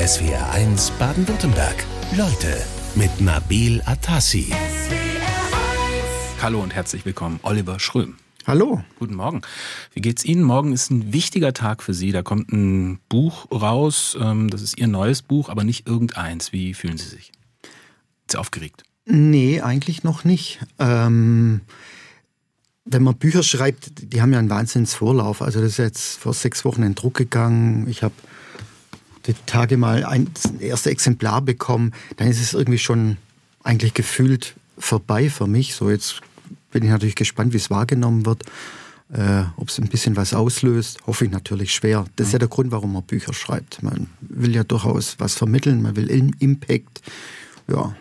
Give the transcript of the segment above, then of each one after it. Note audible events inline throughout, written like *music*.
SWR1 Baden-Württemberg. Leute mit Nabil Atassi. Hallo und herzlich willkommen, Oliver Schröm. Hallo. Guten Morgen. Wie geht's Ihnen? Morgen ist ein wichtiger Tag für Sie. Da kommt ein Buch raus. Ähm, das ist Ihr neues Buch, aber nicht irgendeins. Wie fühlen Sie sich? Sind Sie aufgeregt? Nee, eigentlich noch nicht. Ähm, wenn man Bücher schreibt, die haben ja einen Wahnsinnsvorlauf. Also das ist jetzt vor sechs Wochen in Druck gegangen. Ich habe die Tage mal ein erstes Exemplar bekommen. Dann ist es irgendwie schon eigentlich gefühlt vorbei für mich. So jetzt bin ich natürlich gespannt, wie es wahrgenommen wird. Äh, ob es ein bisschen was auslöst, hoffe ich natürlich schwer. Das ist ja der Grund, warum man Bücher schreibt. Man will ja durchaus was vermitteln, man will Impact ja.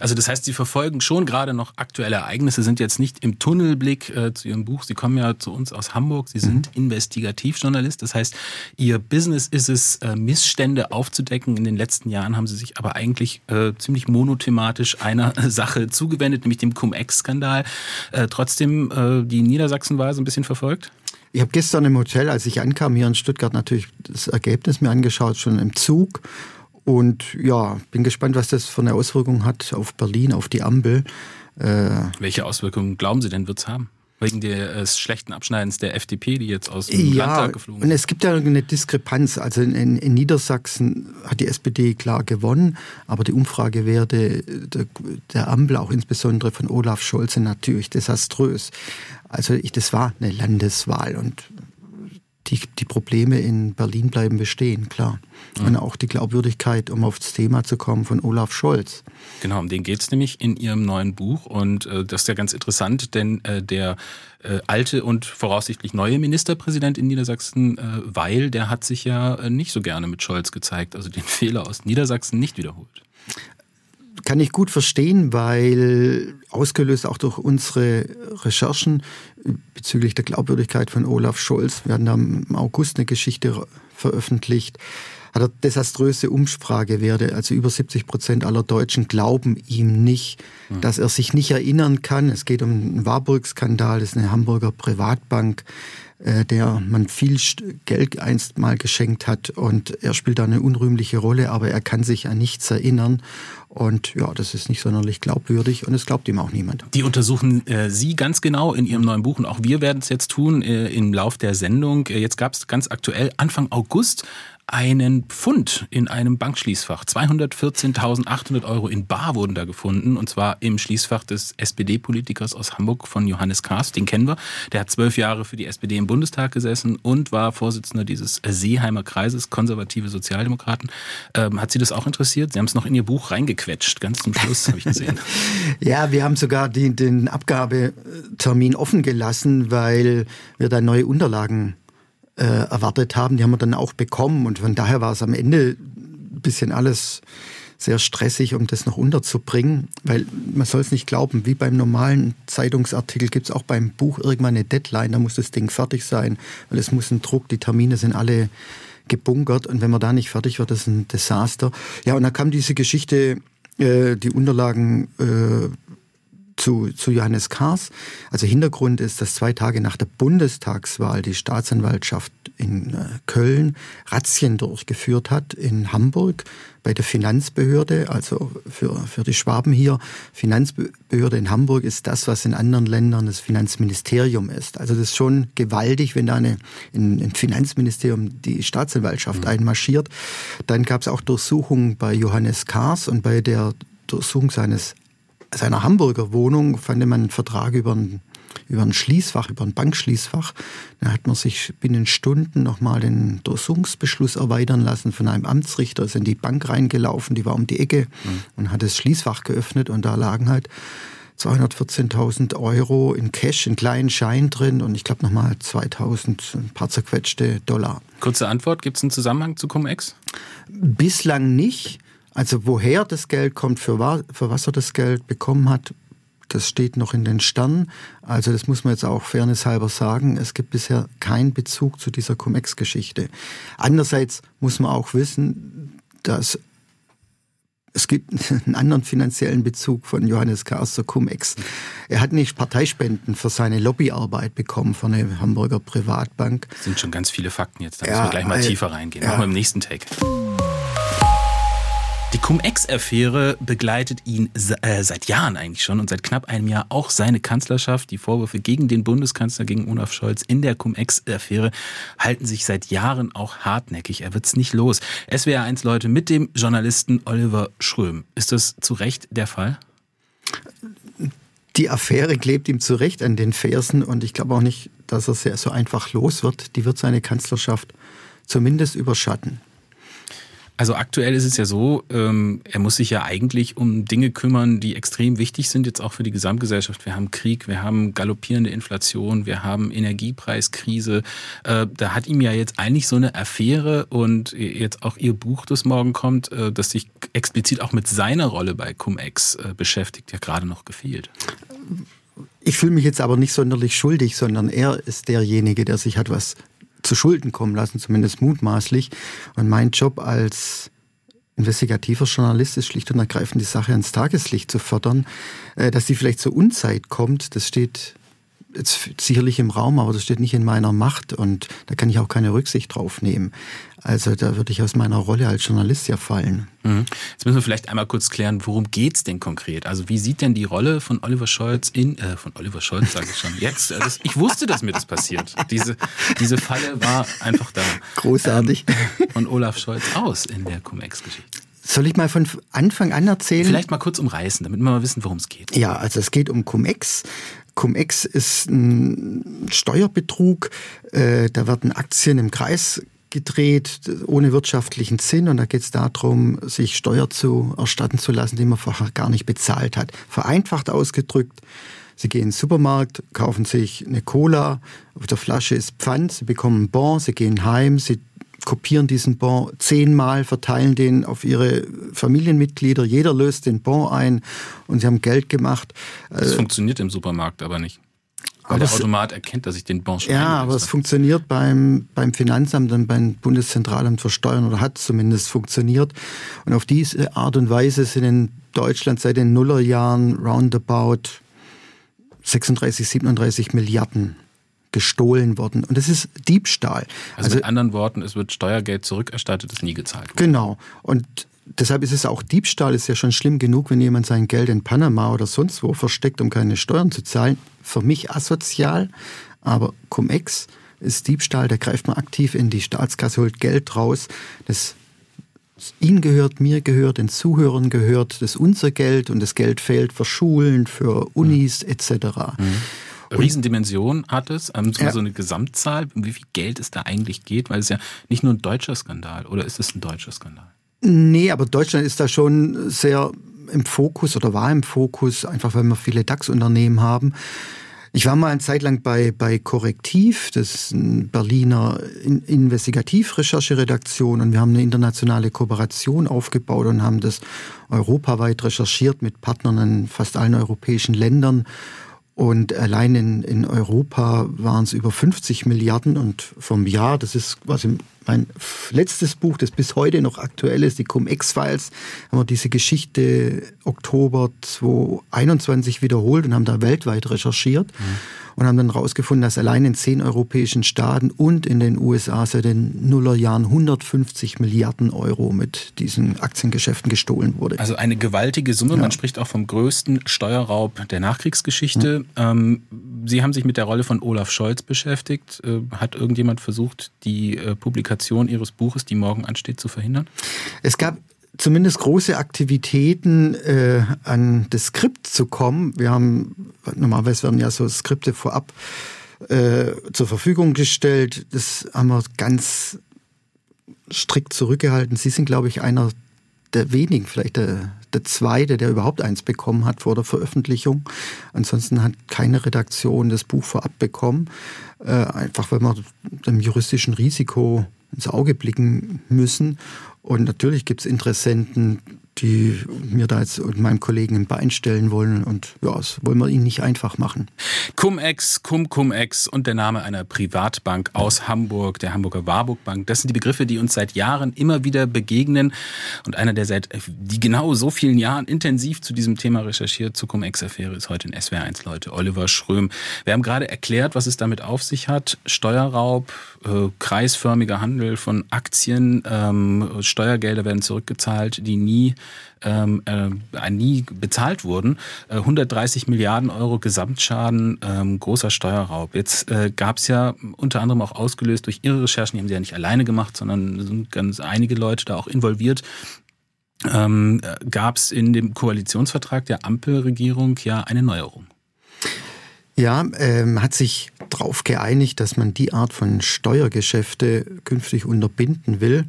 Also das heißt, Sie verfolgen schon gerade noch aktuelle Ereignisse, sind jetzt nicht im Tunnelblick äh, zu Ihrem Buch. Sie kommen ja zu uns aus Hamburg. Sie sind mhm. Investigativjournalist. Das heißt, Ihr Business ist es, äh, Missstände aufzudecken. In den letzten Jahren haben Sie sich aber eigentlich äh, ziemlich monothematisch einer *laughs* Sache zugewendet, nämlich dem Cum-Ex-Skandal. Äh, trotzdem äh, die Niedersachsenwahl so ein bisschen verfolgt? Ich habe gestern im Hotel, als ich ankam hier in Stuttgart, natürlich das Ergebnis mir angeschaut, schon im Zug und ja, bin gespannt, was das für eine Auswirkung hat auf Berlin, auf die Ampel. Äh, Welche Auswirkungen glauben Sie denn, wird es haben? Wegen des äh, schlechten Abschneidens der FDP, die jetzt aus dem ja, Landtag geflogen ist. Und es gibt ja eine Diskrepanz. Also in, in, Niedersachsen hat die SPD klar gewonnen, aber die Umfragewerte der, der Ampel, auch insbesondere von Olaf Scholz, sind natürlich desaströs. Also ich, das war eine Landeswahl und die, die Probleme in Berlin bleiben bestehen, klar. Mhm. Und auch die Glaubwürdigkeit, um aufs Thema zu kommen, von Olaf Scholz. Genau, um den geht es nämlich in Ihrem neuen Buch. Und äh, das ist ja ganz interessant, denn äh, der äh, alte und voraussichtlich neue Ministerpräsident in Niedersachsen, äh, Weil, der hat sich ja äh, nicht so gerne mit Scholz gezeigt, also den *laughs* Fehler aus Niedersachsen nicht wiederholt kann ich gut verstehen, weil ausgelöst auch durch unsere Recherchen bezüglich der Glaubwürdigkeit von Olaf Scholz, wir hatten da im August eine Geschichte veröffentlicht, hat er desaströse Umfragewerte. Also über 70 Prozent aller Deutschen glauben ihm nicht, mhm. dass er sich nicht erinnern kann. Es geht um einen Warburg-Skandal, das ist eine Hamburger Privatbank, der man viel Geld einst mal geschenkt hat und er spielt da eine unrühmliche Rolle, aber er kann sich an nichts erinnern. Und ja, das ist nicht sonderlich glaubwürdig und es glaubt ihm auch niemand. Die untersuchen äh, Sie ganz genau in Ihrem neuen Buch und auch wir werden es jetzt tun äh, im Lauf der Sendung. Äh, jetzt gab es ganz aktuell Anfang August einen Pfund in einem Bankschließfach. 214.800 Euro in Bar wurden da gefunden und zwar im Schließfach des SPD-Politikers aus Hamburg von Johannes Kahrs. Den kennen wir. Der hat zwölf Jahre für die SPD im Bundestag gesessen und war Vorsitzender dieses Seeheimer Kreises, konservative Sozialdemokraten. Ähm, hat Sie das auch interessiert? Sie haben es noch in Ihr Buch reingequetscht, ganz zum Schluss, habe ich gesehen. *laughs* ja, wir haben sogar die, den Abgabetermin offen gelassen, weil wir da neue Unterlagen äh, erwartet haben, die haben wir dann auch bekommen. Und von daher war es am Ende ein bisschen alles sehr stressig, um das noch unterzubringen, weil man soll es nicht glauben, wie beim normalen Zeitungsartikel gibt es auch beim Buch irgendwann eine Deadline, da muss das Ding fertig sein, weil es muss ein Druck, die Termine sind alle gebunkert und wenn man da nicht fertig wird, ist ein Desaster. Ja, und dann kam diese Geschichte, äh, die Unterlagen äh, zu, zu Johannes Kahrs. Also Hintergrund ist, dass zwei Tage nach der Bundestagswahl die Staatsanwaltschaft in äh, Köln Razzien durchgeführt hat in Hamburg bei der Finanzbehörde, also für, für die Schwaben hier. Finanzbehörde in Hamburg ist das, was in anderen Ländern das Finanzministerium ist. Also das ist schon gewaltig, wenn da eine, in, in Finanzministerium die Staatsanwaltschaft mhm. einmarschiert. Dann gab es auch Durchsuchungen bei Johannes Kahrs und bei der Durchsuchung seines seiner Hamburger Wohnung fand man einen Vertrag über ein, über ein Schließfach, über ein Bankschließfach. Da hat man sich binnen Stunden nochmal den Durchsuchungsbeschluss erweitern lassen von einem Amtsrichter, ist in die Bank reingelaufen, die war um die Ecke mhm. und hat das Schließfach geöffnet und da lagen halt 214.000 Euro in Cash, in kleinen Schein drin und ich glaube nochmal 2.000, ein paar zerquetschte Dollar. Kurze Antwort, gibt es einen Zusammenhang zu Cum-Ex? Bislang nicht. Also woher das Geld kommt, für, was, für was er das Geld bekommen hat, das steht noch in den Sternen. Also das muss man jetzt auch fairnesshalber sagen. Es gibt bisher keinen Bezug zu dieser Cum-Ex-Geschichte. Andererseits muss man auch wissen, dass es gibt *laughs* einen anderen finanziellen Bezug von Johannes Kahrs zur Cum-Ex. Er hat nicht Parteispenden für seine Lobbyarbeit bekommen von einer Hamburger Privatbank. Das sind schon ganz viele Fakten jetzt. Da ja, müssen wir gleich mal äh, tiefer reingehen. Ja. Machen wir im nächsten Take. Die Cum-Ex-Affäre begleitet ihn äh, seit Jahren eigentlich schon und seit knapp einem Jahr auch seine Kanzlerschaft. Die Vorwürfe gegen den Bundeskanzler, gegen Olaf Scholz in der Cum-Ex-Affäre halten sich seit Jahren auch hartnäckig. Er wird's nicht los. SWR 1 Leute mit dem Journalisten Oliver Schröm. Ist das zu Recht der Fall? Die Affäre klebt ihm zu Recht an den Fersen und ich glaube auch nicht, dass er sehr so einfach los wird. Die wird seine Kanzlerschaft zumindest überschatten. Also aktuell ist es ja so, ähm, er muss sich ja eigentlich um Dinge kümmern, die extrem wichtig sind, jetzt auch für die Gesamtgesellschaft. Wir haben Krieg, wir haben galoppierende Inflation, wir haben Energiepreiskrise. Äh, da hat ihm ja jetzt eigentlich so eine Affäre und jetzt auch ihr Buch, das morgen kommt, äh, das sich explizit auch mit seiner Rolle bei Cum-Ex äh, beschäftigt, ja gerade noch gefehlt. Ich fühle mich jetzt aber nicht sonderlich schuldig, sondern er ist derjenige, der sich hat was zu Schulden kommen lassen, zumindest mutmaßlich. Und mein Job als investigativer Journalist ist schlicht und ergreifend die Sache ans Tageslicht zu fördern. Äh, dass sie vielleicht zur Unzeit kommt, das steht jetzt sicherlich im Raum, aber das steht nicht in meiner Macht und da kann ich auch keine Rücksicht drauf nehmen. Also da würde ich aus meiner Rolle als Journalist ja fallen. Mhm. Jetzt müssen wir vielleicht einmal kurz klären, worum geht es denn konkret? Also wie sieht denn die Rolle von Oliver Scholz in, äh, von Oliver Scholz sage ich schon, jetzt, das, ich wusste, dass mir das passiert. Diese, diese Falle war einfach da. Großartig. Ähm, von Olaf Scholz aus in der Cum-Ex-Geschichte. Soll ich mal von Anfang an erzählen? Vielleicht mal kurz umreißen, damit wir mal wissen, worum es geht. Ja, also es geht um Cum-Ex. Cum-Ex ist ein Steuerbetrug. Äh, da werden Aktien im Kreis gedreht, ohne wirtschaftlichen Sinn. Und da geht es darum, sich Steuer zu erstatten zu lassen, die man vorher gar nicht bezahlt hat. Vereinfacht ausgedrückt, Sie gehen in den Supermarkt, kaufen sich eine Cola, auf der Flasche ist Pfand, Sie bekommen einen Bon, Sie gehen heim, Sie kopieren diesen Bon zehnmal, verteilen den auf ihre Familienmitglieder, jeder löst den Bon ein und sie haben Geld gemacht. Das äh, funktioniert im Supermarkt aber nicht. Weil der Automat erkennt, dass ich den Bon schon Ja, aber es funktioniert beim, beim Finanzamt und beim Bundeszentralamt für Steuern oder hat zumindest funktioniert. Und auf diese Art und Weise sind in Deutschland seit den Nullerjahren roundabout 36, 37 Milliarden gestohlen worden. Und das ist Diebstahl. Also, also mit anderen Worten, es wird Steuergeld zurückerstattet, das nie gezahlt wird. Genau. Und deshalb ist es auch Diebstahl, ist ja schon schlimm genug, wenn jemand sein Geld in Panama oder sonst wo versteckt, um keine Steuern zu zahlen. Für mich asozial, aber Cum-Ex ist Diebstahl, da greift man aktiv in die Staatskasse, holt Geld raus. Das Ihnen gehört, mir gehört, den Zuhörern gehört, das ist unser Geld und das Geld fehlt für Schulen, für Unis mhm. etc. Mhm. Riesendimension hat es, ähm, so, ja. so eine Gesamtzahl, um wie viel Geld es da eigentlich geht, weil es ja nicht nur ein deutscher Skandal, oder ist es ein deutscher Skandal? Nee, aber Deutschland ist da schon sehr im Fokus oder war im Fokus, einfach weil wir viele DAX-Unternehmen haben. Ich war mal eine Zeit lang bei, bei Korrektiv, das ist ein Berliner Investigativrechercheredaktion und wir haben eine internationale Kooperation aufgebaut und haben das europaweit recherchiert mit Partnern in fast allen europäischen Ländern und allein in, in Europa waren es über 50 Milliarden und vom Jahr, das ist quasi mein letztes Buch, das bis heute noch aktuell ist, die Cum-Ex-Files, haben wir diese Geschichte Oktober 2021 wiederholt und haben da weltweit recherchiert. Mhm und haben dann herausgefunden, dass allein in zehn europäischen Staaten und in den USA seit den Nullerjahren 150 Milliarden Euro mit diesen Aktiengeschäften gestohlen wurde. Also eine gewaltige Summe. Ja. Man spricht auch vom größten Steuerraub der Nachkriegsgeschichte. Ja. Ähm, Sie haben sich mit der Rolle von Olaf Scholz beschäftigt. Äh, hat irgendjemand versucht, die äh, Publikation Ihres Buches, die morgen ansteht, zu verhindern? Es gab zumindest große Aktivitäten äh, an das Skript zu kommen. Wir haben, normalerweise werden ja so Skripte vorab äh, zur Verfügung gestellt. Das haben wir ganz strikt zurückgehalten. Sie sind, glaube ich, einer der wenigen, vielleicht der, der zweite, der überhaupt eins bekommen hat vor der Veröffentlichung. Ansonsten hat keine Redaktion das Buch vorab bekommen, äh, einfach weil wir dem juristischen Risiko ins Auge blicken müssen. Und natürlich gibt es Interessenten, die mir da jetzt und meinem Kollegen ein Bein stellen wollen. Und ja, das wollen wir ihnen nicht einfach machen. Cum-Ex, Cum-Cum-Ex und der Name einer Privatbank aus Hamburg, der Hamburger Warburg Bank. Das sind die Begriffe, die uns seit Jahren immer wieder begegnen. Und einer, der seit die genau so vielen Jahren intensiv zu diesem Thema recherchiert, zur Cum-Ex-Affäre, ist heute in SWR1 Leute, Oliver Schröm. Wir haben gerade erklärt, was es damit auf sich hat. Steuerraub, äh, kreisförmiger Handel von Aktien, ähm, Steuergelder werden zurückgezahlt, die nie ähm, äh, nie bezahlt wurden. Äh, 130 Milliarden Euro Gesamtschaden, ähm, großer Steuerraub. Jetzt äh, gab es ja unter anderem auch ausgelöst durch Ihre Recherchen, die haben Sie ja nicht alleine gemacht, sondern sind ganz einige Leute da auch involviert. Ähm, gab es in dem Koalitionsvertrag der Ampelregierung ja eine Neuerung. Ja, ähm, hat sich darauf geeinigt, dass man die Art von Steuergeschäfte künftig unterbinden will.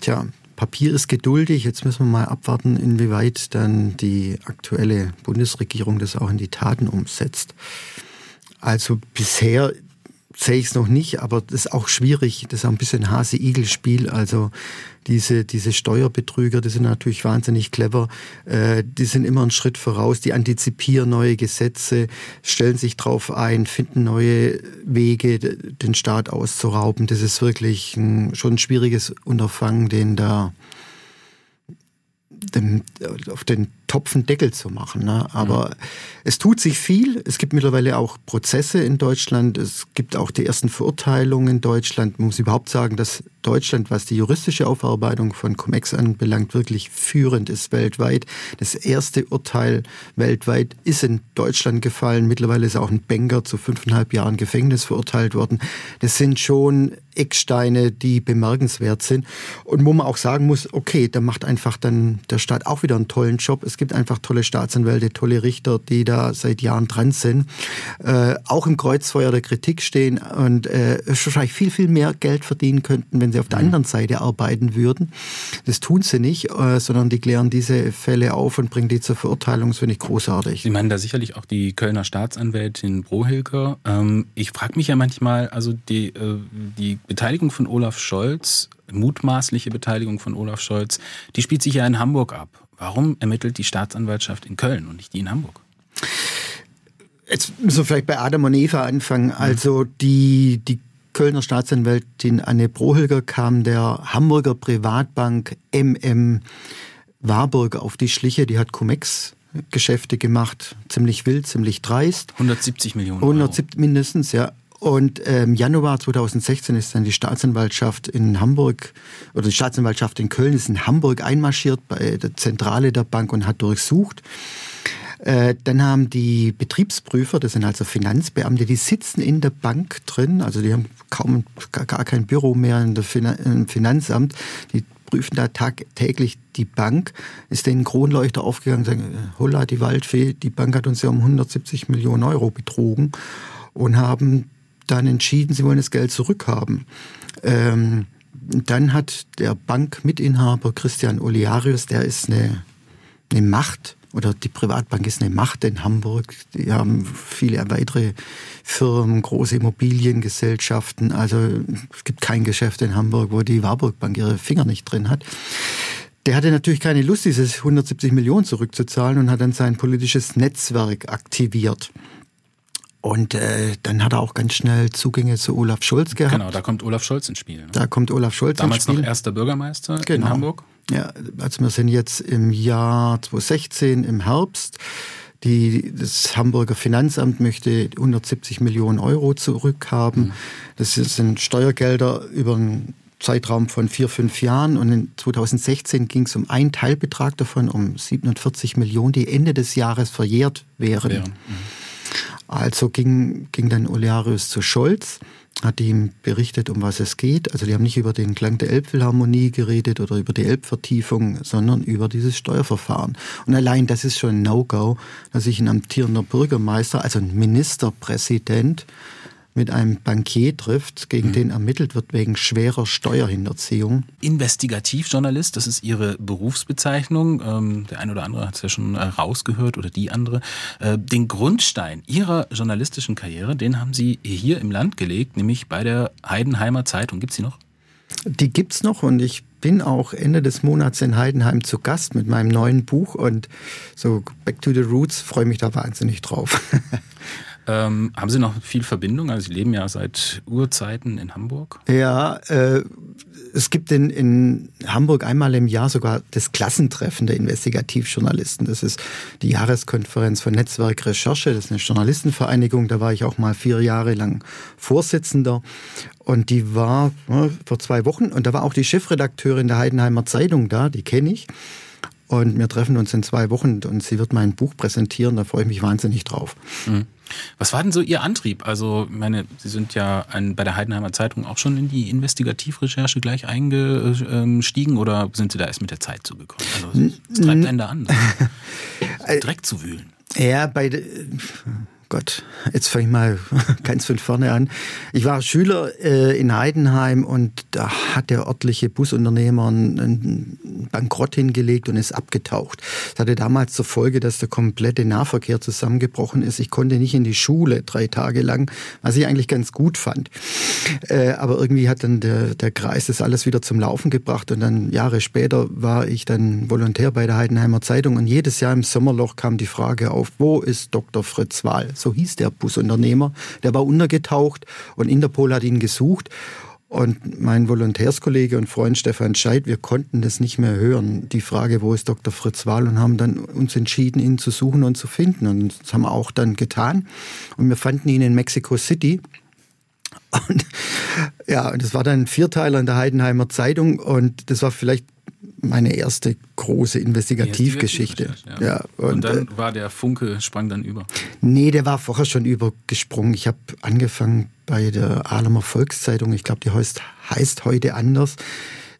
Tja, Papier ist geduldig. Jetzt müssen wir mal abwarten, inwieweit dann die aktuelle Bundesregierung das auch in die Taten umsetzt. Also bisher sehe ich es noch nicht, aber das ist auch schwierig. Das ist auch ein bisschen Hase-Igel-Spiel. Also diese, diese Steuerbetrüger, die sind natürlich wahnsinnig clever. Äh, die sind immer einen Schritt voraus. Die antizipieren neue Gesetze, stellen sich drauf ein, finden neue Wege, den Staat auszurauben. Das ist wirklich ein, schon ein schwieriges Unterfangen, den da dem, auf den Topfen Deckel zu machen. Ne? Aber mhm. es tut sich viel. Es gibt mittlerweile auch Prozesse in Deutschland. Es gibt auch die ersten Verurteilungen in Deutschland. Man muss überhaupt sagen, dass Deutschland, was die juristische Aufarbeitung von Cum-Ex anbelangt, wirklich führend ist weltweit. Das erste Urteil weltweit ist in Deutschland gefallen. Mittlerweile ist auch ein Banker zu fünfeinhalb Jahren Gefängnis verurteilt worden. Das sind schon Ecksteine, die bemerkenswert sind. Und wo man auch sagen muss, okay, da macht einfach dann der Staat auch wieder einen tollen Job. Es gibt einfach tolle Staatsanwälte, tolle Richter, die da seit Jahren dran sind, äh, auch im Kreuzfeuer der Kritik stehen und äh, wahrscheinlich viel, viel mehr Geld verdienen könnten, wenn sie auf der mhm. anderen Seite arbeiten würden. Das tun sie nicht, äh, sondern die klären diese Fälle auf und bringen die zur Verurteilung. Das finde ich großartig. Sie meinen da sicherlich auch die Kölner Staatsanwältin Brohilker. Ähm, ich frage mich ja manchmal, also die, äh, die Beteiligung von Olaf Scholz mutmaßliche Beteiligung von Olaf Scholz, die spielt sich ja in Hamburg ab. Warum ermittelt die Staatsanwaltschaft in Köln und nicht die in Hamburg? Jetzt müssen wir vielleicht bei Adam und Eva anfangen. Also die, die Kölner Staatsanwältin Anne Brohilger kam der Hamburger Privatbank MM Warburg auf die Schliche. Die hat Cumex Geschäfte gemacht, ziemlich wild, ziemlich dreist. 170 Millionen. Euro. 170 mindestens, ja. Und im ähm, Januar 2016 ist dann die Staatsanwaltschaft in Hamburg oder die Staatsanwaltschaft in Köln ist in Hamburg einmarschiert bei der Zentrale der Bank und hat durchsucht. Äh, dann haben die Betriebsprüfer, das sind also Finanzbeamte, die sitzen in der Bank drin, also die haben kaum gar kein Büro mehr in der im Finanzamt, die prüfen da tagtäglich die Bank, ist denen Kronleuchter aufgegangen, sagen, holla die Waldfee, die Bank hat uns ja um 170 Millionen Euro betrogen und haben dann entschieden, sie wollen das Geld zurückhaben. Ähm, dann hat der Bankmitinhaber Christian Oliarius, der ist eine, eine Macht, oder die Privatbank ist eine Macht in Hamburg. Die haben viele weitere Firmen, große Immobiliengesellschaften. Also es gibt kein Geschäft in Hamburg, wo die Warburg Bank ihre Finger nicht drin hat. Der hatte natürlich keine Lust, dieses 170 Millionen zurückzuzahlen und hat dann sein politisches Netzwerk aktiviert. Und äh, dann hat er auch ganz schnell Zugänge zu Olaf Scholz gehabt. Genau, da kommt Olaf Scholz ins Spiel. Ne? Da kommt Olaf Scholz Damals ins Spiel. Damals noch erster Bürgermeister genau. in Hamburg. Ja, also wir sind jetzt im Jahr 2016 im Herbst. Die, das Hamburger Finanzamt möchte 170 Millionen Euro zurückhaben. Mhm. Das sind Steuergelder über einen Zeitraum von vier, fünf Jahren. Und in 2016 ging es um einen Teilbetrag davon, um 47 Millionen, die Ende des Jahres verjährt wären. wären. Mhm. Also ging, ging dann Olearius zu Scholz, hat ihm berichtet, um was es geht. Also die haben nicht über den Klang der Elbphilharmonie geredet oder über die Elbvertiefung, sondern über dieses Steuerverfahren. Und allein das ist schon ein No-Go, dass sich ein amtierender Bürgermeister, also ein Ministerpräsident, mit einem Bankier trifft, gegen mhm. den ermittelt wird wegen schwerer Steuerhinterziehung. Investigativjournalist, das ist Ihre Berufsbezeichnung. Ähm, der eine oder andere hat es ja schon äh, rausgehört oder die andere. Äh, den Grundstein Ihrer journalistischen Karriere, den haben Sie hier im Land gelegt, nämlich bei der Heidenheimer Zeitung. Gibt es die noch? Die gibt's noch und ich bin auch Ende des Monats in Heidenheim zu Gast mit meinem neuen Buch und so Back to the Roots freue mich da wahnsinnig drauf. *laughs* Ähm, haben Sie noch viel Verbindung? Also Sie leben ja seit Urzeiten in Hamburg. Ja, äh, es gibt in, in Hamburg einmal im Jahr sogar das Klassentreffen der Investigativjournalisten. Das ist die Jahreskonferenz von Netzwerk Recherche. Das ist eine Journalistenvereinigung. Da war ich auch mal vier Jahre lang Vorsitzender. Und die war ja, vor zwei Wochen. Und da war auch die Chefredakteurin der Heidenheimer Zeitung da. Die kenne ich. Und wir treffen uns in zwei Wochen und sie wird mein Buch präsentieren. Da freue ich mich wahnsinnig drauf. Mhm. Was war denn so Ihr Antrieb? Also, meine, Sie sind ja ein, bei der Heidenheimer Zeitung auch schon in die Investigativrecherche gleich eingestiegen oder sind Sie da erst mit der Zeit zugekommen? Also, was treibt einen da an, *laughs* direkt zu wühlen? Ja, bei Gott, jetzt fange ich mal *laughs* ganz von vorne an. Ich war Schüler äh, in Heidenheim und da hat der örtliche Busunternehmer einen Bankrott hingelegt und ist abgetaucht. Das hatte damals zur Folge, dass der komplette Nahverkehr zusammengebrochen ist. Ich konnte nicht in die Schule drei Tage lang, was ich eigentlich ganz gut fand. Äh, aber irgendwie hat dann der, der Kreis das alles wieder zum Laufen gebracht und dann Jahre später war ich dann Volontär bei der Heidenheimer Zeitung und jedes Jahr im Sommerloch kam die Frage auf, wo ist Dr. Fritz Wahl? So hieß der Busunternehmer. Der war untergetaucht und Interpol hat ihn gesucht. Und mein Volontärskollege und Freund Stefan Scheid, wir konnten das nicht mehr hören, die Frage, wo ist Dr. Fritz Wahl, und haben dann uns entschieden, ihn zu suchen und zu finden. Und das haben wir auch dann getan. Und wir fanden ihn in Mexico City. Und ja, und das war dann ein Vierteiler in der Heidenheimer Zeitung. Und das war vielleicht meine erste große Investigativgeschichte. Ja. ja. und, und, dann äh, war der Funke, sprang dann über? Nee, der war vorher schon übergesprungen. Ich habe angefangen bei der Ahlemer Volkszeitung. Ich glaube, die heißt, heißt heute anders.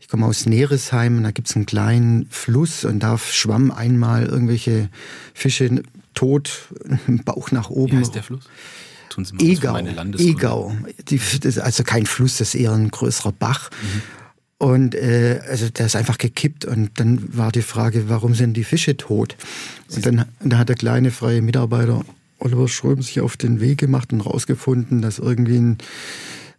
Ich komme aus Neresheim und da gibt es einen kleinen Fluss und da schwamm einmal irgendwelche Fische tot, im Bauch nach oben. Wie heißt der Fluss? Tun Sie mal Egau. Egau. Die, das also kein Fluss, das ist eher ein größerer Bach. Mhm. Und äh, also der ist einfach gekippt und dann war die Frage, warum sind die Fische tot? Und dann, dann hat der kleine freie Mitarbeiter Oliver Schröm sich auf den Weg gemacht und rausgefunden, dass irgendwie ein,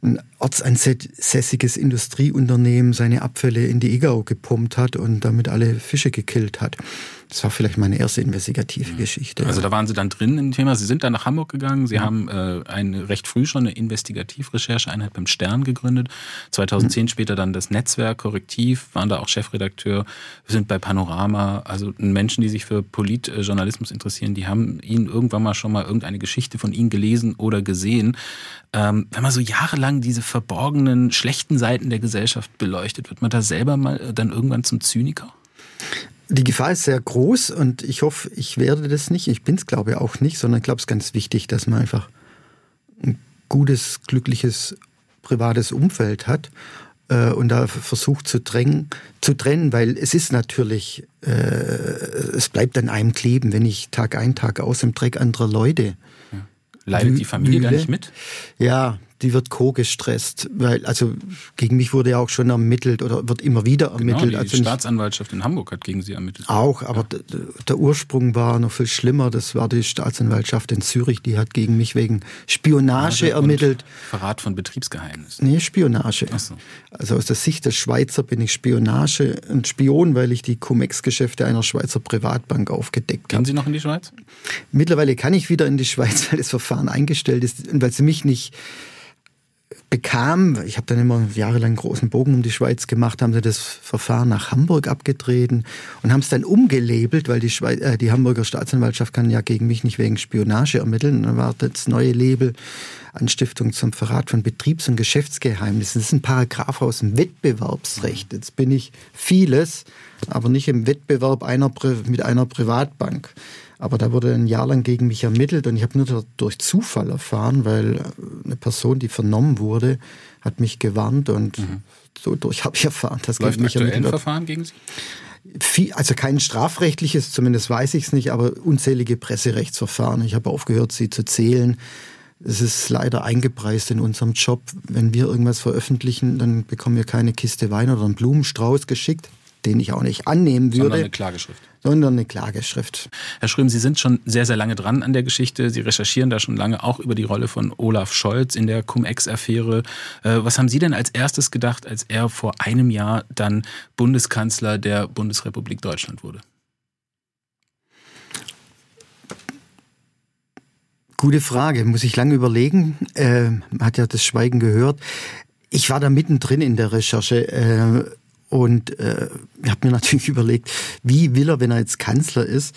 ein ortsansässiges Industrieunternehmen seine Abfälle in die Egau gepumpt hat und damit alle Fische gekillt hat. Das war vielleicht meine erste investigative Geschichte. Also da waren Sie dann drin im Thema. Sie sind dann nach Hamburg gegangen. Sie ja. haben äh, eine, recht früh schon eine Investigativrechercheeinheit beim Stern gegründet. 2010 mhm. später dann das Netzwerk Korrektiv, waren da auch Chefredakteur. Wir sind bei Panorama. Also Menschen, die sich für Politjournalismus interessieren, die haben Ihnen irgendwann mal schon mal irgendeine Geschichte von Ihnen gelesen oder gesehen. Ähm, wenn man so jahrelang diese verborgenen, schlechten Seiten der Gesellschaft beleuchtet, wird man da selber mal äh, dann irgendwann zum Zyniker? Die Gefahr ist sehr groß und ich hoffe, ich werde das nicht. Ich bin es, glaube ich, auch nicht, sondern ich glaube, es ist ganz wichtig, dass man einfach ein gutes, glückliches, privates Umfeld hat äh, und da versucht zu, drängen, zu trennen, weil es ist natürlich, äh, es bleibt an einem kleben, wenn ich Tag ein, Tag aus im Dreck anderer Leute. Ja. Leidet die Familie da nicht mit? Ja, die wird co-gestresst, weil also gegen mich wurde ja auch schon ermittelt oder wird immer wieder genau, ermittelt. Genau, die also Staatsanwaltschaft in Hamburg hat gegen sie ermittelt. Auch, aber ja. der Ursprung war noch viel schlimmer. Das war die Staatsanwaltschaft in Zürich, die hat gegen mich wegen Spionage ja, ermittelt. Verrat von Betriebsgeheimnissen. Nee, Spionage. So. Also aus der Sicht des Schweizer bin ich Spionage, ein Spion, weil ich die Cum-Ex-Geschäfte einer Schweizer Privatbank aufgedeckt habe. Gehen Sie noch in die Schweiz? Mittlerweile kann ich wieder in die Schweiz, *laughs* weil das Verfahren eingestellt ist und weil sie mich nicht bekam, ich habe dann immer jahrelang großen Bogen um die Schweiz gemacht, haben sie das Verfahren nach Hamburg abgetreten und haben es dann umgelabelt, weil die, Schweiz, äh, die Hamburger Staatsanwaltschaft kann ja gegen mich nicht wegen Spionage ermitteln. Und dann war das neue Label Anstiftung zum Verrat von Betriebs- und Geschäftsgeheimnissen. Das ist ein Paragraph aus dem Wettbewerbsrecht. Jetzt bin ich vieles, aber nicht im Wettbewerb einer, mit einer Privatbank. Aber da wurde ein Jahr lang gegen mich ermittelt und ich habe nur durch Zufall erfahren, weil eine Person, die vernommen wurde, hat mich gewarnt und mhm. so durch *laughs* habe ich erfahren, dass Läuft gegen mich ermittelt wird. Verfahren gegen Sie? Viel, also kein strafrechtliches, zumindest weiß ich es nicht, aber unzählige Presserechtsverfahren. Ich habe aufgehört, sie zu zählen. Es ist leider eingepreist in unserem Job. Wenn wir irgendwas veröffentlichen, dann bekommen wir keine Kiste Wein oder einen Blumenstrauß geschickt den ich auch nicht annehmen würde. Sondern eine Klageschrift. Sondern eine Klageschrift. Herr Schröm, Sie sind schon sehr, sehr lange dran an der Geschichte. Sie recherchieren da schon lange auch über die Rolle von Olaf Scholz in der Cum-Ex-Affäre. Äh, was haben Sie denn als erstes gedacht, als er vor einem Jahr dann Bundeskanzler der Bundesrepublik Deutschland wurde? Gute Frage, muss ich lange überlegen. Äh, hat ja das Schweigen gehört. Ich war da mittendrin in der Recherche. Äh, und äh, ich habe mir *laughs* natürlich überlegt, wie will er, wenn er jetzt Kanzler ist,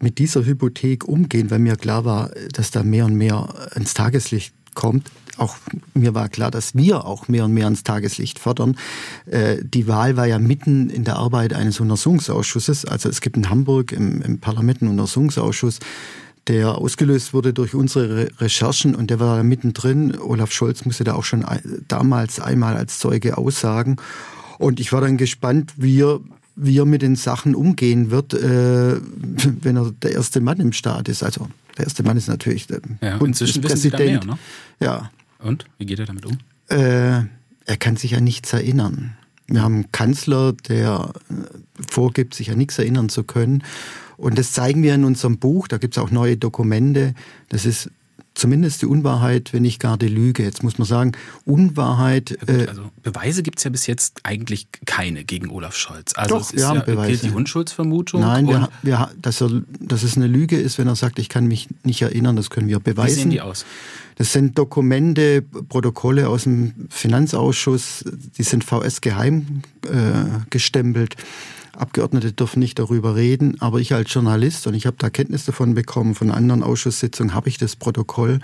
mit dieser Hypothek umgehen, weil mir klar war, dass da mehr und mehr ans Tageslicht kommt. auch mir war klar, dass wir auch mehr und mehr ans Tageslicht fördern. Äh, die Wahl war ja mitten in der Arbeit eines Untersuchungsausschusses. Also es gibt in Hamburg im, im Parlament einen Untersuchungsausschuss, der ausgelöst wurde durch unsere Recherchen und der war da mittendrin. Olaf Scholz musste da auch schon damals einmal als Zeuge aussagen. Und ich war dann gespannt, wie er, wie er mit den Sachen umgehen wird, äh, *laughs* wenn er der erste Mann im Staat ist. Also der erste Mann ist natürlich der ja, Bundespräsident. Ne? Ja. Und wie geht er damit um? Äh, er kann sich an nichts erinnern. Wir haben einen Kanzler, der äh, vorgibt, sich an nichts erinnern zu können. Und das zeigen wir in unserem Buch. Da gibt es auch neue Dokumente. Das ist zumindest die Unwahrheit, wenn nicht gar die Lüge. Jetzt muss man sagen, Unwahrheit. Ja, gut, äh, also Beweise gibt es ja bis jetzt eigentlich keine gegen Olaf Scholz. Also doch, es ist wir haben ja, Beweise. gilt die Unschuldsvermutung. Nein, wir, wir, dass, er, dass es eine Lüge ist, wenn er sagt, ich kann mich nicht erinnern, das können wir beweisen. Wie sehen die aus? Das sind Dokumente, Protokolle aus dem Finanzausschuss, die sind VS geheim äh, gestempelt. Abgeordnete dürfen nicht darüber reden, aber ich als Journalist, und ich habe da Kenntnis davon bekommen, von anderen Ausschusssitzungen habe ich das Protokoll.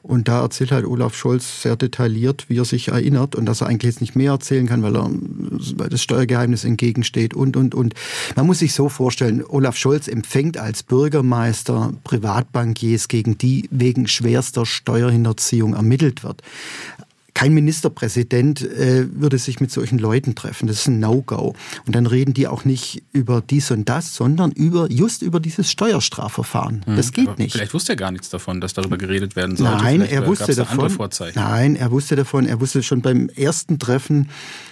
Und da erzählt halt Olaf Scholz sehr detailliert, wie er sich erinnert und dass er eigentlich jetzt nicht mehr erzählen kann, weil er weil das Steuergeheimnis entgegensteht und, und, und. Man muss sich so vorstellen, Olaf Scholz empfängt als Bürgermeister Privatbankiers, gegen die wegen schwerster Steuerhinterziehung ermittelt wird. Kein Ministerpräsident äh, würde sich mit solchen Leuten treffen. Das ist ein No-Go. Und dann reden die auch nicht über dies und das, sondern über just über dieses Steuerstrafverfahren. Mhm. Das geht Aber nicht. Vielleicht wusste er gar nichts davon, dass darüber geredet werden sollte. Nein, vielleicht er wusste davon. Nein, er wusste davon. Er wusste schon beim ersten Treffen,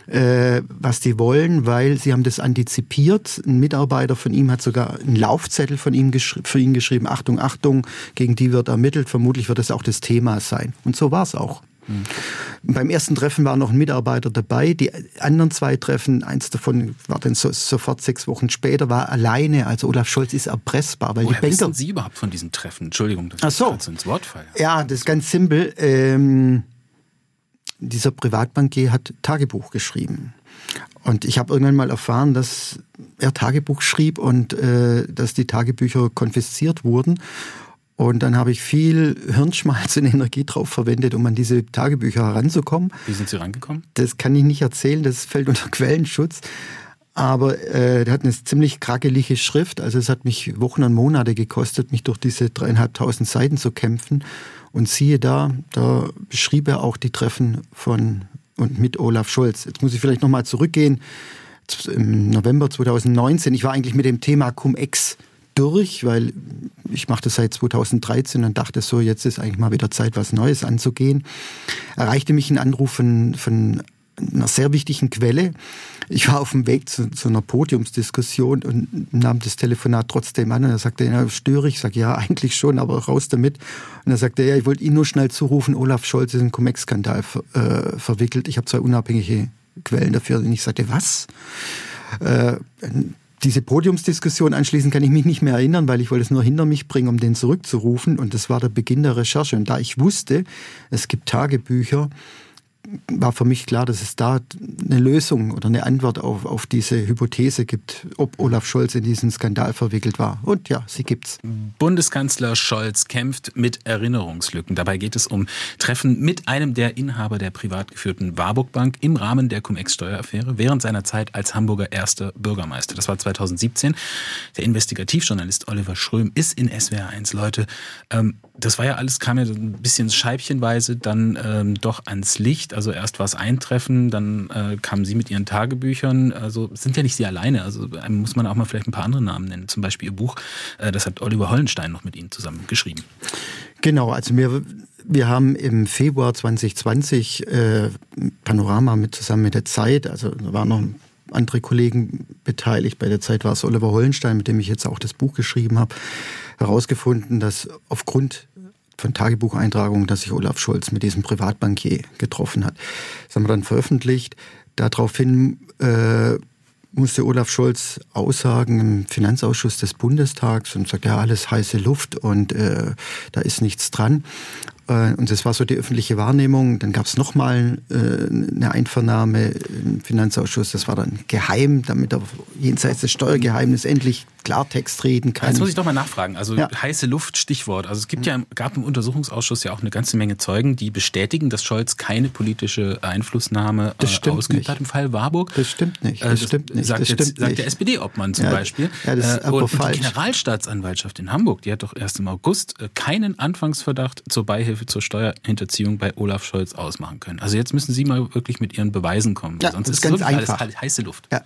äh, was die wollen, weil sie haben das antizipiert. Ein Mitarbeiter von ihm hat sogar einen Laufzettel von ihm für ihn geschrieben. Achtung, Achtung, gegen die wird ermittelt. Vermutlich wird das auch das Thema sein. Und so war es auch. Mhm. Beim ersten Treffen war noch ein Mitarbeiter dabei. Die anderen zwei Treffen, eins davon war dann so, sofort sechs Wochen später, war alleine. Also Olaf Scholz ist erpressbar. Weil Woher die Banker, wissen Sie überhaupt von diesen Treffen? Entschuldigung, dass Ach so. ich ins Wort falle. Ja, das ist ganz simpel. Ähm, dieser Privatbankier hat Tagebuch geschrieben. Und ich habe irgendwann mal erfahren, dass er Tagebuch schrieb und äh, dass die Tagebücher konfisziert wurden. Und dann habe ich viel Hirnschmalz und Energie drauf verwendet, um an diese Tagebücher heranzukommen. Wie sind Sie rangekommen? Das kann ich nicht erzählen, das fällt unter *laughs* Quellenschutz. Aber äh, der hat eine ziemlich krakelige Schrift. Also es hat mich Wochen und Monate gekostet, mich durch diese dreieinhalbtausend Seiten zu kämpfen. Und siehe da, da beschrieb er auch die Treffen von und mit Olaf Scholz. Jetzt muss ich vielleicht nochmal zurückgehen. Im November 2019, ich war eigentlich mit dem Thema Cum-Ex durch, weil ich mache das seit 2013 und dachte so, jetzt ist eigentlich mal wieder Zeit, was Neues anzugehen. Erreichte mich ein Anruf von, von einer sehr wichtigen Quelle. Ich war auf dem Weg zu, zu, einer Podiumsdiskussion und nahm das Telefonat trotzdem an und er sagte, ja, störe ich? Ich sage, ja, *laughs* eigentlich schon, aber raus damit. Und er sagte, ja, ich wollte Ihnen nur schnell zurufen, Olaf Scholz ist in den Cum-Ex-Skandal äh, verwickelt. Ich habe zwei unabhängige Quellen dafür. Und ich sagte, was? Äh, diese Podiumsdiskussion anschließend kann ich mich nicht mehr erinnern, weil ich wollte es nur hinter mich bringen, um den zurückzurufen. Und das war der Beginn der Recherche. Und da ich wusste, es gibt Tagebücher, war für mich klar, dass es da eine Lösung oder eine Antwort auf, auf diese Hypothese gibt, ob Olaf Scholz in diesen Skandal verwickelt war. Und ja, sie gibt's. Bundeskanzler Scholz kämpft mit Erinnerungslücken. Dabei geht es um Treffen mit einem der Inhaber der privat geführten Warburg Bank im Rahmen der Cum-Ex-Steueraffäre während seiner Zeit als Hamburger erster Bürgermeister. Das war 2017. Der Investigativjournalist Oliver Schröm ist in SWR 1. Leute, ähm, das war ja alles, kam ja ein bisschen scheibchenweise dann ähm, doch ans Licht. Also erst war es Eintreffen, dann äh, kamen Sie mit Ihren Tagebüchern. Also sind ja nicht Sie alleine. Also ähm, muss man auch mal vielleicht ein paar andere Namen nennen. Zum Beispiel Ihr Buch, äh, das hat Oliver Hollenstein noch mit Ihnen zusammen geschrieben. Genau, also wir, wir haben im Februar 2020 äh, Panorama mit zusammen mit der Zeit, also da waren noch andere Kollegen beteiligt. Bei der Zeit war es Oliver Hollenstein, mit dem ich jetzt auch das Buch geschrieben habe herausgefunden, dass aufgrund von Tagebucheintragungen, dass sich Olaf Scholz mit diesem Privatbankier getroffen hat. Das haben wir dann veröffentlicht. Daraufhin äh, musste Olaf Scholz aussagen im Finanzausschuss des Bundestags und sagt, ja, alles heiße Luft und äh, da ist nichts dran. Äh, und das war so die öffentliche Wahrnehmung. Dann gab es nochmal äh, eine Einvernahme im Finanzausschuss. Das war dann geheim, damit er jenseits des Steuergeheimnisses endlich Klartext reden kann. Jetzt muss ich doch mal nachfragen. Also ja. heiße Luft, Stichwort. Also es gibt ja, gab im Untersuchungsausschuss ja auch eine ganze Menge Zeugen, die bestätigen, dass Scholz keine politische Einflussnahme äh, ausgeübt hat im Fall Warburg. Das stimmt nicht. Das, äh, das stimmt nicht. Sagt, das jetzt, stimmt sagt nicht. der SPD-Obmann zum ja, Beispiel. Ja, das ist äh, aber und falsch. die Generalstaatsanwaltschaft in Hamburg, die hat doch erst im August äh, keinen Anfangsverdacht zur Beihilfe zur Steuerhinterziehung bei Olaf Scholz ausmachen können. Also jetzt müssen Sie mal wirklich mit Ihren Beweisen kommen. Ja, sonst das ist ist ganz einfach. alles heiße Luft. Ja.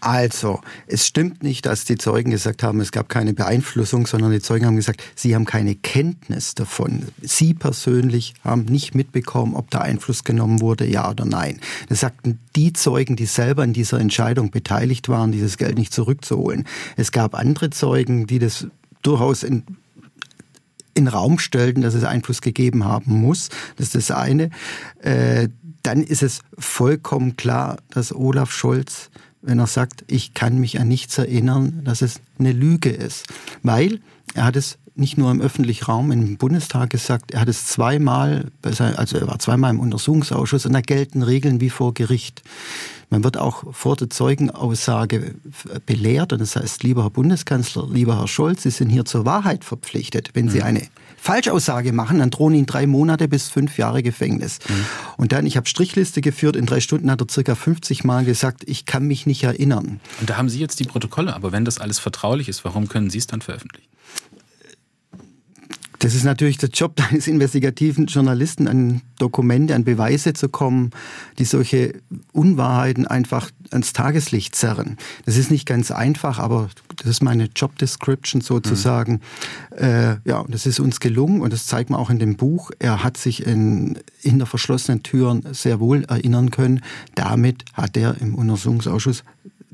Also, es stimmt nicht, dass die Zeugen gesagt haben, es gab keine Beeinflussung, sondern die Zeugen haben gesagt, sie haben keine Kenntnis davon. Sie persönlich haben nicht mitbekommen, ob da Einfluss genommen wurde, ja oder nein. Das sagten die Zeugen, die selber in dieser Entscheidung beteiligt waren, dieses Geld nicht zurückzuholen. Es gab andere Zeugen, die das durchaus in in Raum stellten, dass es Einfluss gegeben haben muss. Das ist das eine. Äh, dann ist es vollkommen klar, dass Olaf Scholz, wenn er sagt, ich kann mich an nichts erinnern, dass es eine Lüge ist. Weil er hat es nicht nur im öffentlichen Raum im Bundestag gesagt, er hat es zweimal, also er war zweimal im Untersuchungsausschuss und da gelten Regeln wie vor Gericht. Man wird auch vor der Zeugenaussage belehrt und das heißt, lieber Herr Bundeskanzler, lieber Herr Scholz, Sie sind hier zur Wahrheit verpflichtet. Wenn Sie eine Falschaussage machen, dann drohen Ihnen drei Monate bis fünf Jahre Gefängnis. Mhm. Und dann, ich habe Strichliste geführt, in drei Stunden hat er circa 50 Mal gesagt, ich kann mich nicht erinnern. Und da haben Sie jetzt die Protokolle, aber wenn das alles vertraulich ist, warum können Sie es dann veröffentlichen? Das ist natürlich der Job *laughs* eines investigativen Journalisten, an Dokumente, an Beweise zu kommen, die solche Unwahrheiten einfach ans Tageslicht zerren. Das ist nicht ganz einfach, aber das ist meine Job Description sozusagen. Mhm. Äh, ja, und das ist uns gelungen und das zeigt man auch in dem Buch. Er hat sich in, hinter verschlossenen Türen sehr wohl erinnern können. Damit hat er im Untersuchungsausschuss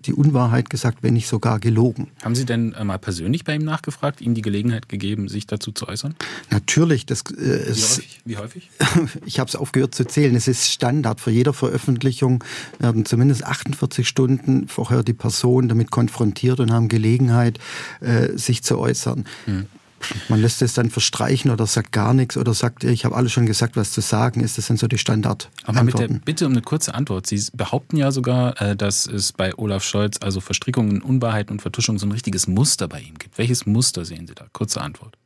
die Unwahrheit gesagt, wenn nicht sogar gelogen. Haben Sie denn äh, mal persönlich bei ihm nachgefragt, ihm die Gelegenheit gegeben, sich dazu zu äußern? Natürlich. Das, äh, Wie häufig? Wie häufig? *laughs* ich habe es aufgehört zu zählen. Es ist Standard. Für jede Veröffentlichung werden zumindest 48 Stunden vorher die Person damit konfrontiert und haben Gelegenheit, äh, sich zu äußern. Hm. Man lässt es dann verstreichen oder sagt gar nichts oder sagt, ich habe alles schon gesagt, was zu sagen ist. Das sind so die Standard. Aber mit der Bitte um eine kurze Antwort. Sie behaupten ja sogar, äh, dass es bei Olaf Scholz also Verstrickungen, Unwahrheiten und Vertuschungen so ein richtiges Muster bei ihm gibt. Welches Muster sehen Sie da? Kurze Antwort.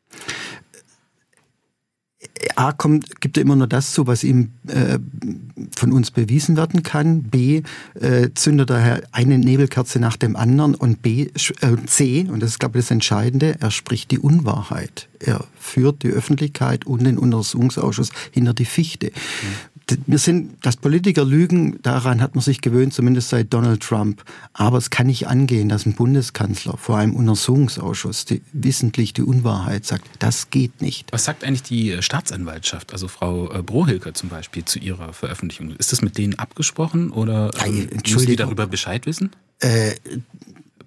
A kommt, gibt er immer nur das zu, was ihm äh, von uns bewiesen werden kann. B äh, zündet er eine Nebelkerze nach dem anderen und B äh, C und das ist glaube ich das Entscheidende, er spricht die Unwahrheit. Er führt die Öffentlichkeit und den Untersuchungsausschuss hinter die Fichte. Mhm wir sind, dass Politiker lügen, daran hat man sich gewöhnt, zumindest seit Donald Trump. Aber es kann nicht angehen, dass ein Bundeskanzler vor einem Untersuchungsausschuss die, wissentlich die Unwahrheit sagt. Das geht nicht. Was sagt eigentlich die äh, Staatsanwaltschaft, also Frau äh, Brohilke zum Beispiel, zu ihrer Veröffentlichung? Ist das mit denen abgesprochen oder ähm, müssen die darüber Bescheid wissen? Äh,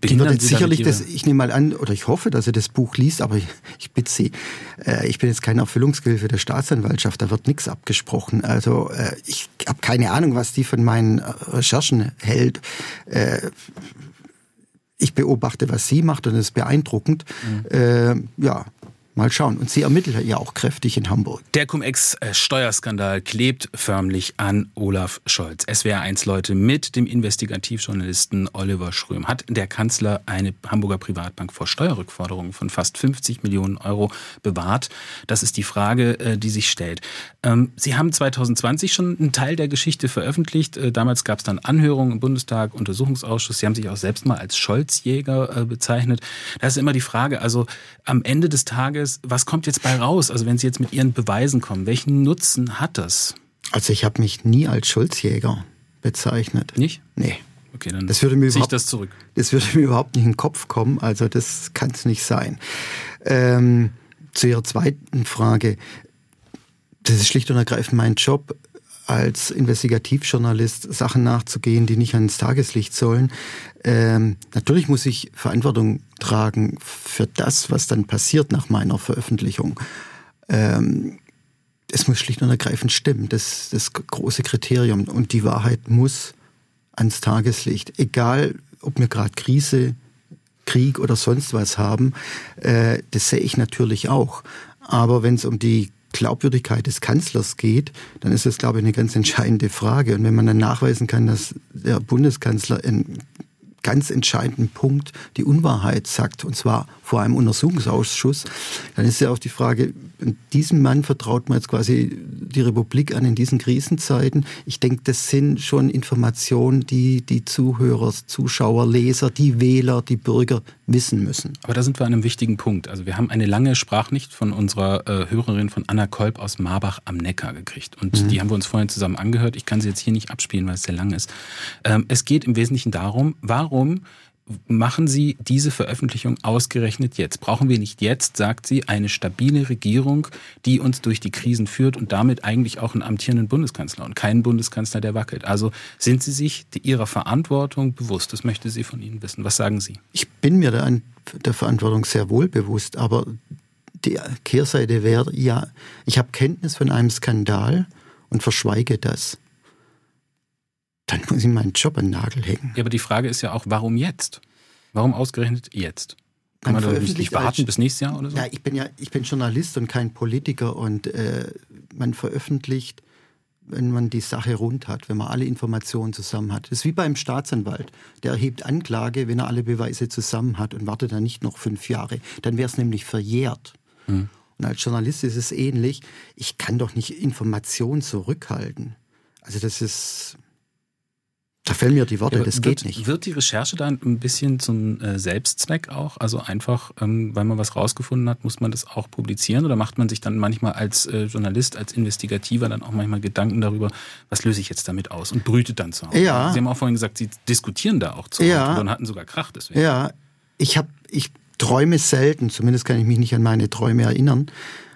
wird jetzt sicherlich das, ich nehme mal an, oder ich hoffe, dass er das Buch liest, aber ich, ich bitte Sie, äh, ich bin jetzt keine Erfüllungsgehilfe der Staatsanwaltschaft, da wird nichts abgesprochen. Also äh, ich habe keine Ahnung, was die von meinen äh, Recherchen hält. Äh, ich beobachte, was sie macht und es ist beeindruckend. Mhm. Äh, ja, Mal schauen. Und sie ermittelt ja auch kräftig in Hamburg. Der Cum-Ex-Steuerskandal klebt förmlich an Olaf Scholz. SWR1-Leute mit dem Investigativjournalisten Oliver Schröm. Hat der Kanzler eine Hamburger Privatbank vor Steuerrückforderungen von fast 50 Millionen Euro bewahrt? Das ist die Frage, äh, die sich stellt. Ähm, sie haben 2020 schon einen Teil der Geschichte veröffentlicht. Äh, damals gab es dann Anhörungen im Bundestag, Untersuchungsausschuss. Sie haben sich auch selbst mal als Scholzjäger äh, bezeichnet. Da ist immer die Frage, also am Ende des Tages ist, was kommt jetzt bei raus? Also wenn Sie jetzt mit Ihren Beweisen kommen, welchen Nutzen hat das? Also ich habe mich nie als Schulzjäger bezeichnet. Nicht? Nee. Okay, dann das würde mir ziehe ich das zurück. Das würde mir überhaupt nicht in den Kopf kommen. Also das kann es nicht sein. Ähm, zu Ihrer zweiten Frage. Das ist schlicht und ergreifend mein Job als Investigativjournalist Sachen nachzugehen, die nicht ans Tageslicht sollen. Ähm, natürlich muss ich Verantwortung tragen für das, was dann passiert nach meiner Veröffentlichung. Ähm, es muss schlicht und ergreifend stimmen. Das das große Kriterium. Und die Wahrheit muss ans Tageslicht. Egal, ob wir gerade Krise, Krieg oder sonst was haben, äh, das sehe ich natürlich auch. Aber wenn es um die Glaubwürdigkeit des Kanzlers geht, dann ist das, glaube ich, eine ganz entscheidende Frage. Und wenn man dann nachweisen kann, dass der Bundeskanzler in ganz entscheidenden Punkt die Unwahrheit sagt, und zwar vor einem Untersuchungsausschuss, dann ist ja auch die Frage, diesem Mann vertraut man jetzt quasi die Republik an in diesen Krisenzeiten. Ich denke, das sind schon Informationen, die die Zuhörer, Zuschauer, Leser, die Wähler, die Bürger wissen müssen. Aber da sind wir an einem wichtigen Punkt. Also wir haben eine lange Sprachnicht von unserer äh, Hörerin von Anna Kolb aus Marbach am Neckar gekriegt. Und mhm. die haben wir uns vorhin zusammen angehört. Ich kann sie jetzt hier nicht abspielen, weil es sehr lang ist. Ähm, es geht im Wesentlichen darum, warum machen Sie diese Veröffentlichung ausgerechnet jetzt? Brauchen wir nicht jetzt, sagt sie, eine stabile Regierung, die uns durch die Krisen führt und damit eigentlich auch einen amtierenden Bundeskanzler und keinen Bundeskanzler, der wackelt? Also sind Sie sich Ihrer Verantwortung bewusst? Das möchte sie von Ihnen wissen. Was sagen Sie? Ich bin mir der, der Verantwortung sehr wohl bewusst, aber die Kehrseite wäre, ja, ich habe Kenntnis von einem Skandal und verschweige das dann muss ich meinen Job an den Nagel hängen. Ja, aber die Frage ist ja auch, warum jetzt? Warum ausgerechnet jetzt? Kann man, da nicht warten bis nächstes Jahr oder so? Ja, ich bin ja, ich bin Journalist und kein Politiker und äh, man veröffentlicht, wenn man die Sache rund hat, wenn man alle Informationen zusammen hat. Das ist wie beim Staatsanwalt. Der erhebt Anklage, wenn er alle Beweise zusammen hat und wartet dann nicht noch fünf Jahre. Dann wäre es nämlich verjährt. Hm. Und als Journalist ist es ähnlich. Ich kann doch nicht Informationen zurückhalten. Also das ist, da fällen mir die Worte, ja, das wird, geht nicht. Wird die Recherche dann ein bisschen zum äh, Selbstzweck auch? Also einfach, ähm, weil man was rausgefunden hat, muss man das auch publizieren? Oder macht man sich dann manchmal als äh, Journalist, als Investigativer dann auch manchmal Gedanken darüber, was löse ich jetzt damit aus? Und brütet dann zu Hause. Ja. Sie haben auch vorhin gesagt, Sie diskutieren da auch zu ja. und hatten sogar Krach deswegen. Ja, ich, hab, ich träume selten, zumindest kann ich mich nicht an meine Träume erinnern.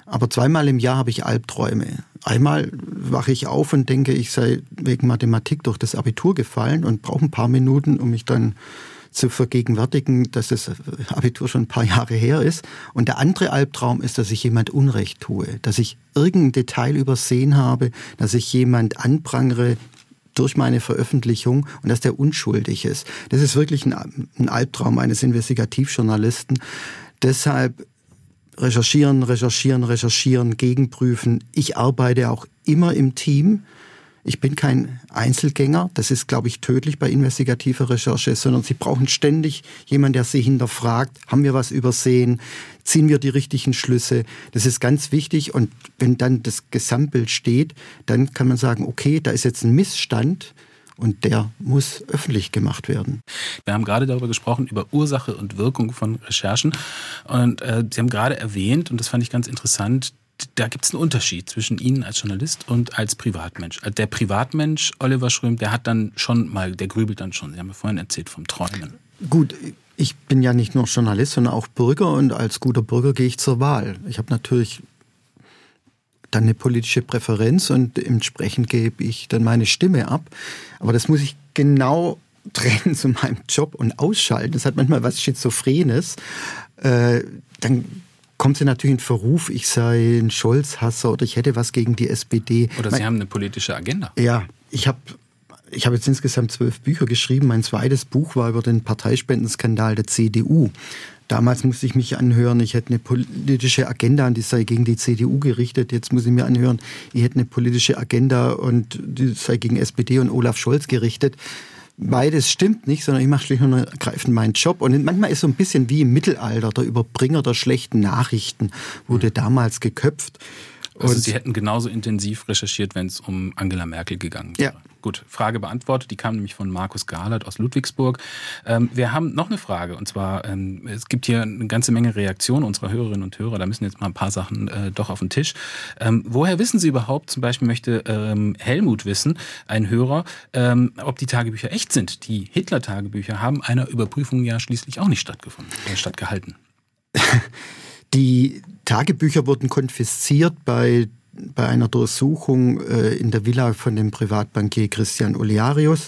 Aber zweimal im Jahr habe ich Albträume. Einmal wache ich auf und denke, ich sei wegen Mathematik durch das Abitur gefallen und brauche ein paar Minuten, um mich dann zu vergegenwärtigen, dass das Abitur schon ein paar Jahre her ist. Und der andere Albtraum ist, dass ich jemand Unrecht tue, dass ich irgendein Detail übersehen habe, dass ich jemand anprangere durch meine Veröffentlichung und dass der unschuldig ist. Das ist wirklich ein, Albtraum eines Investigativjournalisten. Deshalb recherchieren, recherchieren, recherchieren, gegenprüfen. Ich arbeite auch immer im Team. Ich bin kein Einzelgänger. Das ist, glaube ich, tödlich bei investigativer Recherche, sondern Sie brauchen ständig jemanden, der Sie hinterfragt. Haben wir was übersehen? Ziehen wir die richtigen Schlüsse? Das ist ganz wichtig. Und wenn dann das Gesamtbild steht, dann kann man sagen, okay, da ist jetzt ein Missstand und der muss öffentlich gemacht werden. Wir haben gerade darüber gesprochen, über Ursache und Wirkung von Recherchen. Und äh, Sie haben gerade erwähnt, und das fand ich ganz interessant, da gibt es einen Unterschied zwischen Ihnen als Journalist und als Privatmensch. Also der Privatmensch, Oliver Schröm, der hat dann schon mal, der grübelt dann schon. Sie haben mir vorhin erzählt vom Träumen. Gut, ich bin ja nicht nur Journalist, sondern auch Bürger und als guter Bürger gehe ich zur Wahl. Ich habe natürlich dann eine politische Präferenz und entsprechend gebe ich dann meine Stimme ab. Aber das muss ich genau *laughs* trennen zu meinem Job und ausschalten. Das hat manchmal was Schizophrenes. Äh, dann kommt sie natürlich in Verruf, ich sei ein Scholz-Hasser oder ich hätte was gegen die SPD. Oder Sie haben eine politische Agenda. Ja, ich habe ich hab jetzt insgesamt zwölf Bücher geschrieben. Mein zweites Buch war über den Parteispendenskandal der CDU. Damals musste ich mich anhören, ich hätte eine politische Agenda und die sei gegen die CDU gerichtet. Jetzt muss ich mir anhören, ich hätte eine politische Agenda und die sei gegen SPD und Olaf Scholz gerichtet. Beides stimmt nicht, sondern ich mache schlicht und ergreifend meinen Job. Und manchmal ist so ein bisschen wie im Mittelalter, der Überbringer der schlechten Nachrichten wurde damals geköpft. Also Sie hätten genauso intensiv recherchiert, wenn es um Angela Merkel gegangen wäre. Ja. Gut, Frage beantwortet. Die kam nämlich von Markus Gahlert aus Ludwigsburg. Ähm, wir haben noch eine Frage und zwar, ähm, es gibt hier eine ganze Menge Reaktionen unserer Hörerinnen und Hörer. Da müssen jetzt mal ein paar Sachen äh, doch auf den Tisch. Ähm, woher wissen Sie überhaupt, zum Beispiel möchte ähm, Helmut wissen, ein Hörer, ähm, ob die Tagebücher echt sind? Die Hitler-Tagebücher haben einer Überprüfung ja schließlich auch nicht stattgefunden, äh, stattgehalten. *laughs* Die Tagebücher wurden konfisziert bei, bei einer Durchsuchung äh, in der Villa von dem Privatbankier Christian Olearius.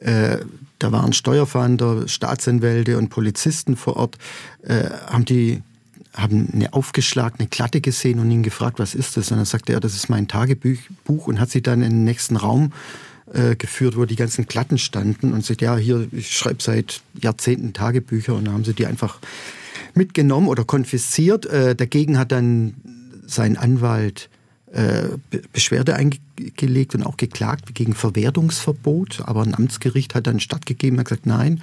Äh, da waren Steuerfahnder, Staatsanwälte und Polizisten vor Ort, äh, haben die haben eine aufgeschlagene Klatte gesehen und ihn gefragt, was ist das? Und dann sagte er, das ist mein Tagebuch und hat sie dann in den nächsten Raum äh, geführt, wo die ganzen Klatten standen und sagt, ja, hier, ich schreibe seit Jahrzehnten Tagebücher und dann haben sie die einfach mitgenommen oder konfisziert. Äh, dagegen hat dann sein Anwalt äh, Beschwerde eingelegt und auch geklagt gegen Verwertungsverbot. Aber ein Amtsgericht hat dann stattgegeben und gesagt, nein,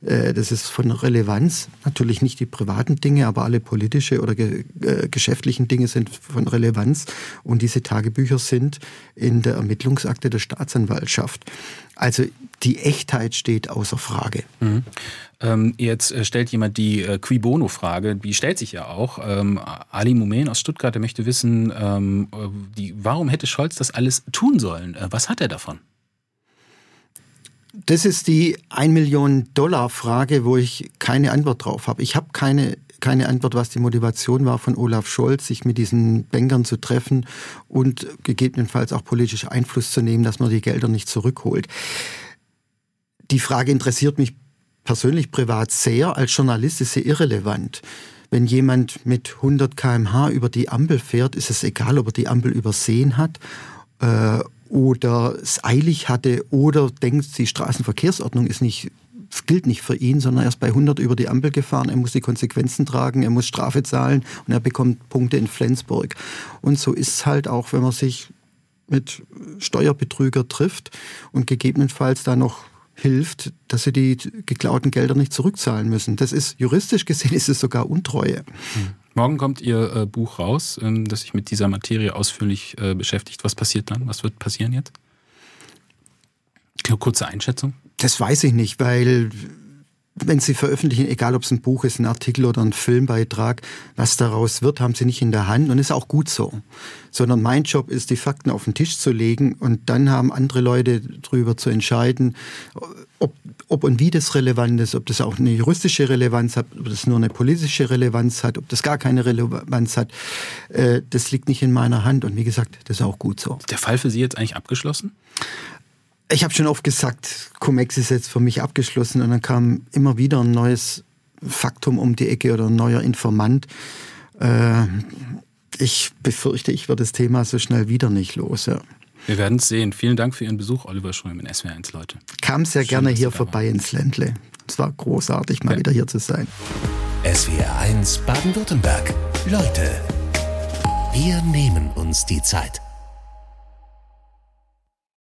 das ist von Relevanz. Natürlich nicht die privaten Dinge, aber alle politische oder ge äh, geschäftlichen Dinge sind von Relevanz. Und diese Tagebücher sind in der Ermittlungsakte der Staatsanwaltschaft. Also die Echtheit steht außer Frage. Mhm. Ähm, jetzt äh, stellt jemand die äh, Qui Bono-Frage, die stellt sich ja auch. Ähm, Ali Mumen aus Stuttgart, der möchte wissen, ähm, äh, die, warum hätte Scholz das alles tun sollen? Äh, was hat er davon? Das ist die 1 Million Dollar Frage, wo ich keine Antwort drauf habe. Ich habe keine keine Antwort, was die Motivation war von Olaf Scholz, sich mit diesen Bankern zu treffen und gegebenenfalls auch politisch Einfluss zu nehmen, dass man die Gelder nicht zurückholt. Die Frage interessiert mich persönlich privat sehr. Als Journalist ist sie irrelevant. Wenn jemand mit 100 kmh über die Ampel fährt, ist es egal, ob er die Ampel übersehen hat äh, oder es eilig hatte oder denkt, die Straßenverkehrsordnung ist nicht gilt nicht für ihn, sondern er ist bei 100 über die Ampel gefahren, er muss die Konsequenzen tragen, er muss Strafe zahlen und er bekommt Punkte in Flensburg. Und so ist es halt auch, wenn man sich mit Steuerbetrüger trifft und gegebenenfalls da noch hilft, dass sie die geklauten Gelder nicht zurückzahlen müssen. Das ist juristisch gesehen ist es sogar Untreue. Hm. Morgen kommt Ihr äh, Buch raus, ähm, das sich mit dieser Materie ausführlich äh, beschäftigt. Was passiert dann? Was wird passieren jetzt? Kurze Einschätzung? Das weiß ich nicht, weil wenn Sie veröffentlichen, egal ob es ein Buch ist, ein Artikel oder ein Filmbeitrag, was daraus wird, haben Sie nicht in der Hand und ist auch gut so. Sondern mein Job ist, die Fakten auf den Tisch zu legen und dann haben andere Leute darüber zu entscheiden, ob, ob und wie das relevant ist, ob das auch eine juristische Relevanz hat, ob das nur eine politische Relevanz hat, ob das gar keine Relevanz hat. Äh, das liegt nicht in meiner Hand und wie gesagt, das ist auch gut so. Ist der Fall für Sie jetzt eigentlich abgeschlossen? Ich habe schon oft gesagt, Cum-Ex ist jetzt für mich abgeschlossen und dann kam immer wieder ein neues Faktum um die Ecke oder ein neuer Informant. Äh, ich befürchte, ich werde das Thema so schnell wieder nicht los. Ja. Wir werden es sehen. Vielen Dank für Ihren Besuch, Oliver Schröm in SWR1, Leute. Kam sehr Schön, gerne hier vorbei ins Ländle. Es war großartig, mal ja. wieder hier zu sein. SWR1 Baden-Württemberg. Leute, wir nehmen uns die Zeit.